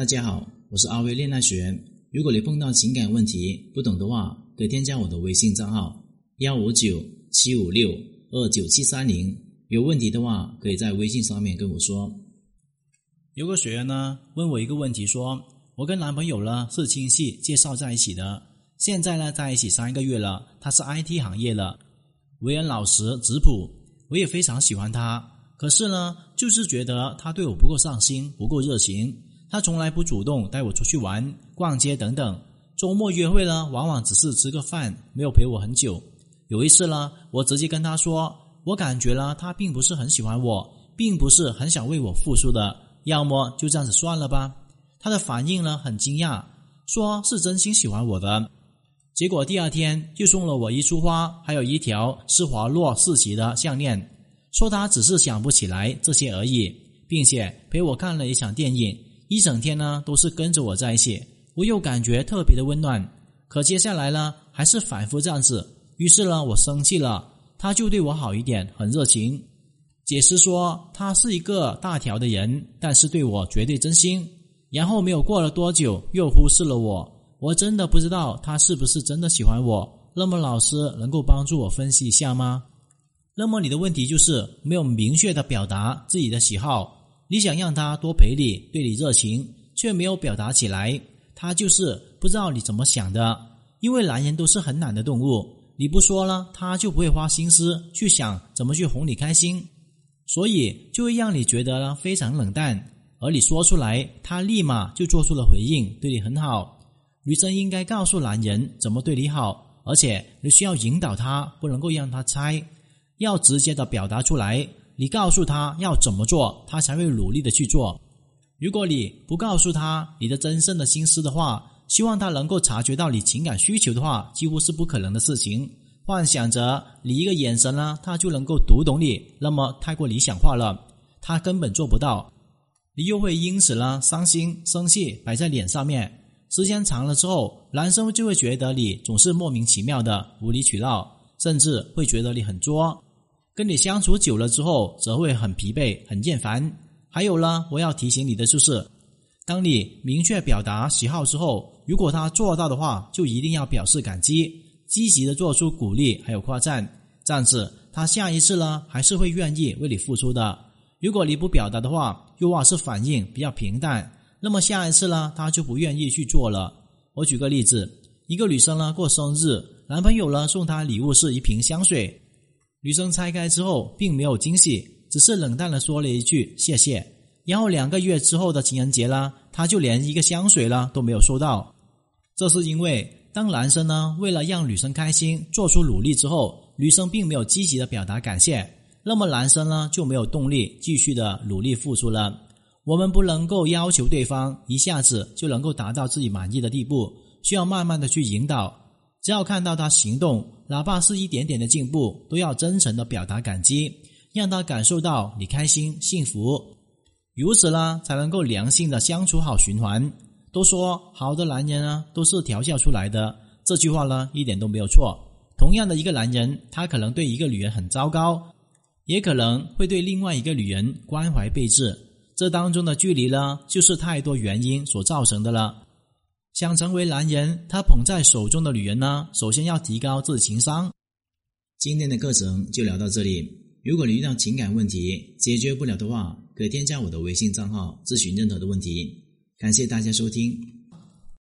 大家好，我是阿威恋爱学员。如果你碰到情感问题不懂的话，可以添加我的微信账号幺五九七五六二九七三零。有问题的话，可以在微信上面跟我说。有个学员呢问我一个问题，说我跟男朋友呢是亲戚介绍在一起的，现在呢在一起三个月了，他是 IT 行业的，为人老实质朴，我也非常喜欢他。可是呢，就是觉得他对我不够上心，不够热情。他从来不主动带我出去玩、逛街等等，周末约会呢，往往只是吃个饭，没有陪我很久。有一次呢，我直接跟他说，我感觉呢他并不是很喜欢我，并不是很想为我付出的，要么就这样子算了吧。他的反应呢很惊讶，说是真心喜欢我的。结果第二天就送了我一束花，还有一条施华洛世奇的项链，说他只是想不起来这些而已，并且陪我看了一场电影。一整天呢都是跟着我在一起，我又感觉特别的温暖。可接下来呢还是反复这样子，于是呢我生气了，他就对我好一点，很热情，解释说他是一个大条的人，但是对我绝对真心。然后没有过了多久又忽视了我，我真的不知道他是不是真的喜欢我。那么老师能够帮助我分析一下吗？那么你的问题就是没有明确的表达自己的喜好。你想让他多陪你，对你热情，却没有表达起来，他就是不知道你怎么想的。因为男人都是很懒的动物，你不说了，他就不会花心思去想怎么去哄你开心，所以就会让你觉得呢非常冷淡。而你说出来，他立马就做出了回应，对你很好。女生应该告诉男人怎么对你好，而且你需要引导他，不能够让他猜，要直接的表达出来。你告诉他要怎么做，他才会努力的去做。如果你不告诉他你的真正的心思的话，希望他能够察觉到你情感需求的话，几乎是不可能的事情。幻想着你一个眼神呢，他就能够读懂你，那么太过理想化了，他根本做不到。你又会因此呢伤心、生气摆在脸上面，时间长了之后，男生就会觉得你总是莫名其妙的无理取闹，甚至会觉得你很作。跟你相处久了之后，则会很疲惫、很厌烦。还有呢，我要提醒你的就是，当你明确表达喜好之后，如果他做到的话，就一定要表示感激，积极的做出鼓励还有夸赞，这样子他下一次呢还是会愿意为你付出的。如果你不表达的话，又或是反应比较平淡，那么下一次呢他就不愿意去做了。我举个例子，一个女生呢过生日，男朋友呢送她礼物是一瓶香水。女生拆开之后，并没有惊喜，只是冷淡的说了一句“谢谢”。然后两个月之后的情人节啦，他就连一个香水啦都没有收到。这是因为，当男生呢为了让女生开心做出努力之后，女生并没有积极的表达感谢，那么男生呢就没有动力继续的努力付出了。我们不能够要求对方一下子就能够达到自己满意的地步，需要慢慢的去引导。只要看到他行动，哪怕是一点点的进步，都要真诚的表达感激，让他感受到你开心幸福，如此呢，才能够良性的相处好循环。都说好的男人呢，都是调教出来的，这句话呢，一点都没有错。同样的一个男人，他可能对一个女人很糟糕，也可能会对另外一个女人关怀备至，这当中的距离呢，就是太多原因所造成的了。想成为男人，他捧在手中的女人呢？首先要提高自己情商。今天的课程就聊到这里。如果你遇到情感问题解决不了的话，可添加我的微信账号咨询任何的问题。感谢大家收听。